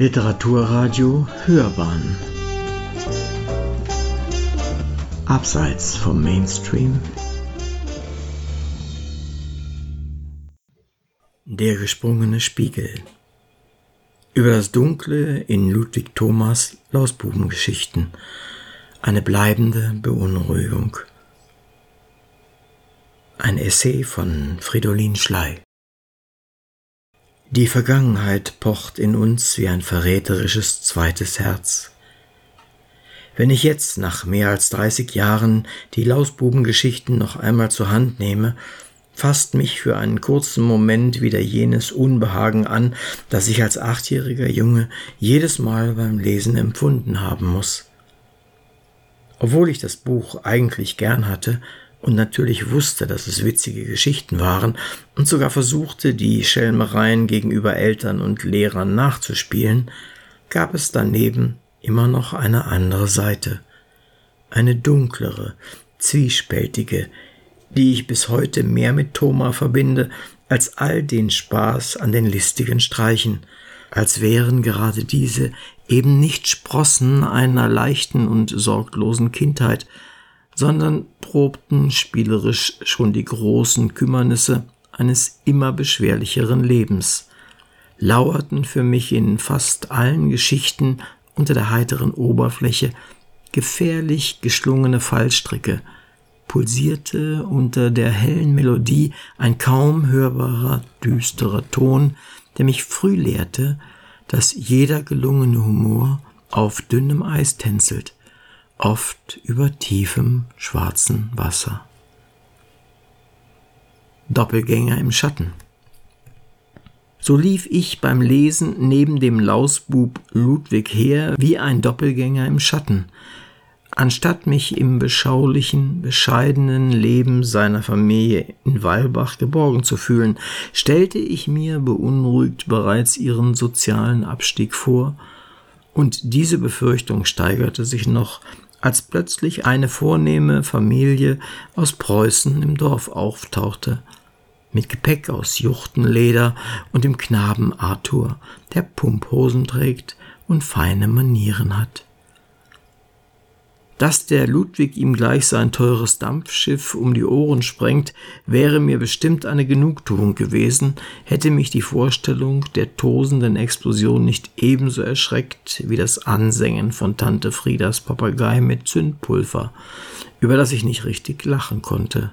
Literaturradio Hörbahn. Abseits vom Mainstream. Der gesprungene Spiegel. Über das Dunkle in Ludwig Thomas Lausbubengeschichten. Eine bleibende Beunruhigung. Ein Essay von Fridolin Schley die Vergangenheit pocht in uns wie ein verräterisches zweites Herz. Wenn ich jetzt nach mehr als 30 Jahren die Lausbubengeschichten noch einmal zur Hand nehme, fasst mich für einen kurzen Moment wieder jenes Unbehagen an, das ich als achtjähriger Junge jedes Mal beim Lesen empfunden haben muss. Obwohl ich das Buch eigentlich gern hatte, und natürlich wusste, dass es witzige Geschichten waren und sogar versuchte, die Schelmereien gegenüber Eltern und Lehrern nachzuspielen, gab es daneben immer noch eine andere Seite, eine dunklere, zwiespältige, die ich bis heute mehr mit Thoma verbinde als all den Spaß an den listigen Streichen, als wären gerade diese eben nicht Sprossen einer leichten und sorglosen Kindheit, sondern probten spielerisch schon die großen Kümmernisse eines immer beschwerlicheren Lebens, lauerten für mich in fast allen Geschichten unter der heiteren Oberfläche gefährlich geschlungene Fallstricke, pulsierte unter der hellen Melodie ein kaum hörbarer, düsterer Ton, der mich früh lehrte, dass jeder gelungene Humor auf dünnem Eis tänzelt, oft über tiefem schwarzen Wasser. Doppelgänger im Schatten. So lief ich beim Lesen neben dem Lausbub Ludwig her wie ein Doppelgänger im Schatten. Anstatt mich im beschaulichen, bescheidenen Leben seiner Familie in Weilbach geborgen zu fühlen, stellte ich mir beunruhigt bereits ihren sozialen Abstieg vor, und diese Befürchtung steigerte sich noch, als plötzlich eine vornehme Familie aus Preußen im Dorf auftauchte, mit Gepäck aus Juchtenleder und dem Knaben Arthur, der Pumphosen trägt und feine Manieren hat dass der Ludwig ihm gleich sein teures Dampfschiff um die Ohren sprengt, wäre mir bestimmt eine Genugtuung gewesen, hätte mich die Vorstellung der tosenden Explosion nicht ebenso erschreckt wie das Ansengen von Tante Friedas Papagei mit Zündpulver, über das ich nicht richtig lachen konnte.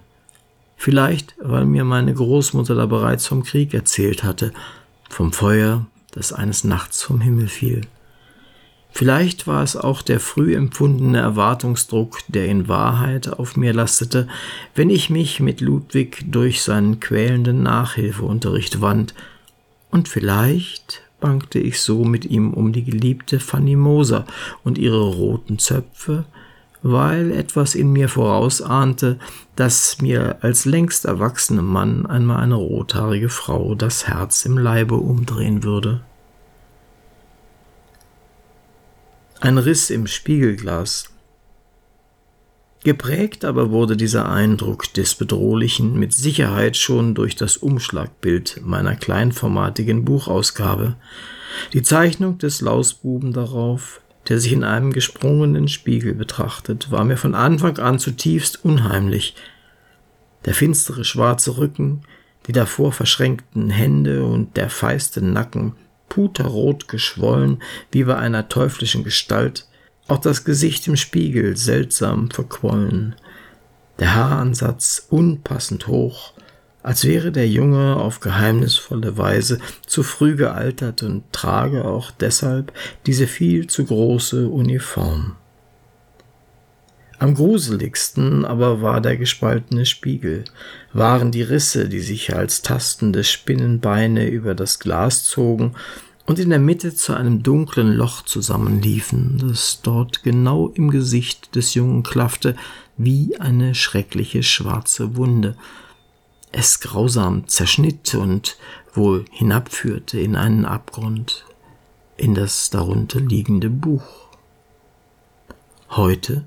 Vielleicht, weil mir meine Großmutter da bereits vom Krieg erzählt hatte, vom Feuer, das eines Nachts vom Himmel fiel. Vielleicht war es auch der früh empfundene Erwartungsdruck, der in Wahrheit auf mir lastete, wenn ich mich mit Ludwig durch seinen quälenden Nachhilfeunterricht wand, und vielleicht bangte ich so mit ihm um die geliebte Fanny Moser und ihre roten Zöpfe, weil etwas in mir vorausahnte, dass mir als längst erwachsenem Mann einmal eine rothaarige Frau das Herz im Leibe umdrehen würde. Ein Riss im Spiegelglas. Geprägt aber wurde dieser Eindruck des Bedrohlichen mit Sicherheit schon durch das Umschlagbild meiner kleinformatigen Buchausgabe, die Zeichnung des Lausbuben darauf, der sich in einem gesprungenen Spiegel betrachtet, war mir von Anfang an zutiefst unheimlich. Der finstere schwarze Rücken, die davor verschränkten Hände und der feiste Nacken puterrot geschwollen wie bei einer teuflischen Gestalt, auch das Gesicht im Spiegel seltsam verquollen, der Haaransatz unpassend hoch, als wäre der Junge auf geheimnisvolle Weise zu früh gealtert und trage auch deshalb diese viel zu große Uniform. Am gruseligsten aber war der gespaltene Spiegel, waren die Risse, die sich als tastende Spinnenbeine über das Glas zogen und in der Mitte zu einem dunklen Loch zusammenliefen, das dort genau im Gesicht des Jungen klaffte, wie eine schreckliche schwarze Wunde, es grausam zerschnitt und wohl hinabführte in einen Abgrund, in das darunter liegende Buch. Heute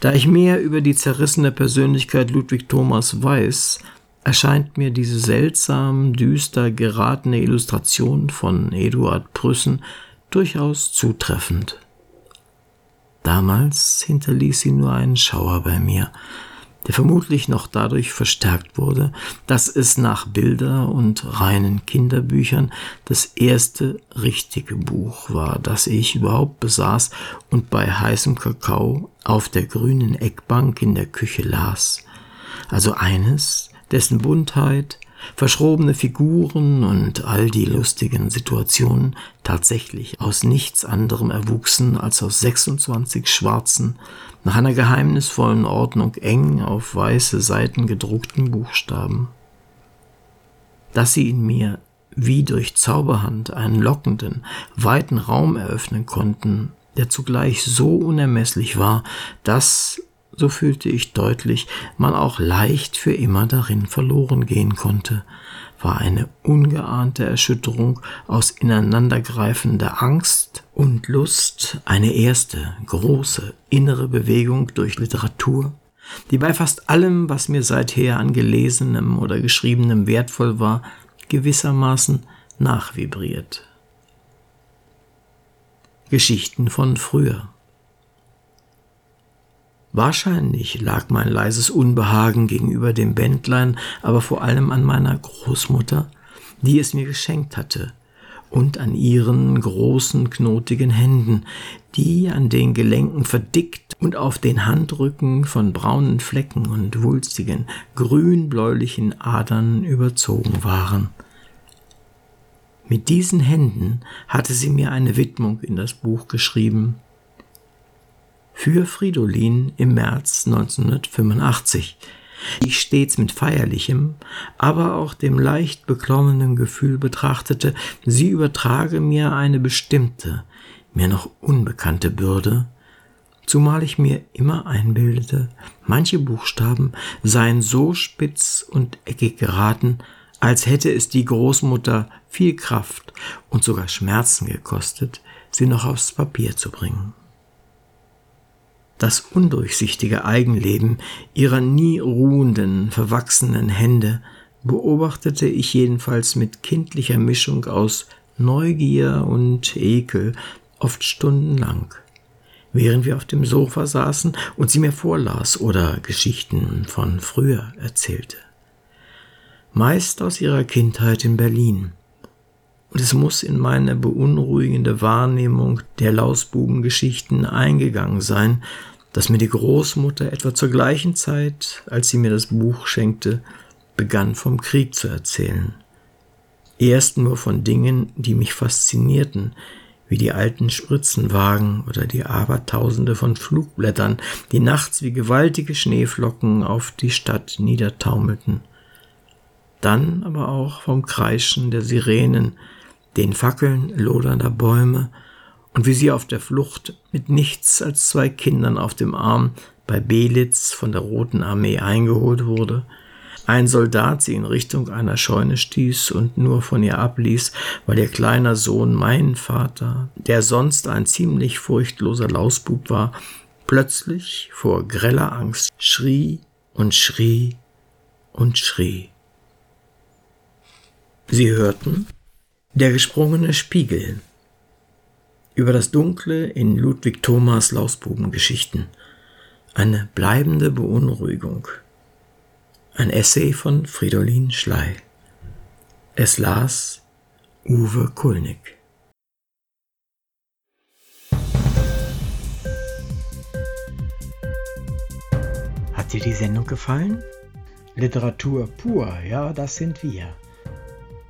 da ich mehr über die zerrissene Persönlichkeit Ludwig Thomas weiß, erscheint mir diese seltsam düster geratene Illustration von Eduard Prüssen durchaus zutreffend. Damals hinterließ sie nur einen Schauer bei mir, der vermutlich noch dadurch verstärkt wurde, dass es nach Bilder und reinen Kinderbüchern das erste richtige Buch war, das ich überhaupt besaß und bei heißem Kakao auf der grünen Eckbank in der Küche las. Also eines, dessen Buntheit, verschrobene Figuren und all die lustigen Situationen tatsächlich aus nichts anderem erwuchsen als aus 26 schwarzen, nach einer geheimnisvollen Ordnung eng auf weiße Seiten gedruckten Buchstaben. Dass sie in mir wie durch Zauberhand einen lockenden, weiten Raum eröffnen konnten, der zugleich so unermesslich war, dass so fühlte ich deutlich, man auch leicht für immer darin verloren gehen konnte, war eine ungeahnte Erschütterung aus ineinandergreifender Angst und Lust, eine erste große innere Bewegung durch Literatur, die bei fast allem, was mir seither an gelesenem oder geschriebenem wertvoll war, gewissermaßen nachvibriert. Geschichten von früher. Wahrscheinlich lag mein leises Unbehagen gegenüber dem Bändlein aber vor allem an meiner Großmutter, die es mir geschenkt hatte, und an ihren großen knotigen Händen, die an den Gelenken verdickt und auf den Handrücken von braunen Flecken und wulstigen, grünbläulichen Adern überzogen waren. Mit diesen Händen hatte sie mir eine Widmung in das Buch geschrieben, für Fridolin im März 1985, die ich stets mit feierlichem, aber auch dem leicht beklommenen Gefühl betrachtete, sie übertrage mir eine bestimmte, mir noch unbekannte Bürde, zumal ich mir immer einbildete, manche Buchstaben seien so spitz und eckig geraten, als hätte es die Großmutter viel Kraft und sogar Schmerzen gekostet, sie noch aufs Papier zu bringen das undurchsichtige Eigenleben ihrer nie ruhenden, verwachsenen Hände beobachtete ich jedenfalls mit kindlicher Mischung aus Neugier und Ekel oft stundenlang, während wir auf dem Sofa saßen und sie mir vorlas oder Geschichten von früher erzählte. Meist aus ihrer Kindheit in Berlin. Und es muss in meine beunruhigende Wahrnehmung der Lausbubengeschichten eingegangen sein, dass mir die Großmutter etwa zur gleichen Zeit, als sie mir das Buch schenkte, begann vom Krieg zu erzählen. Erst nur von Dingen, die mich faszinierten, wie die alten Spritzenwagen oder die Abertausende von Flugblättern, die nachts wie gewaltige Schneeflocken auf die Stadt niedertaumelten. Dann aber auch vom Kreischen der Sirenen, den Fackeln lodernder Bäume und wie sie auf der Flucht mit nichts als zwei Kindern auf dem Arm bei Belitz von der Roten Armee eingeholt wurde, ein Soldat sie in Richtung einer Scheune stieß und nur von ihr abließ, weil ihr kleiner Sohn mein Vater, der sonst ein ziemlich furchtloser Lausbub war, plötzlich vor greller Angst schrie und schrie und schrie. Sie hörten der gesprungene Spiegel über das Dunkle in Ludwig Thomas Lausbubengeschichten. Eine bleibende Beunruhigung. Ein Essay von Fridolin Schley. Es las Uwe Kulnig. Hat dir die Sendung gefallen? Literatur pur, ja, das sind wir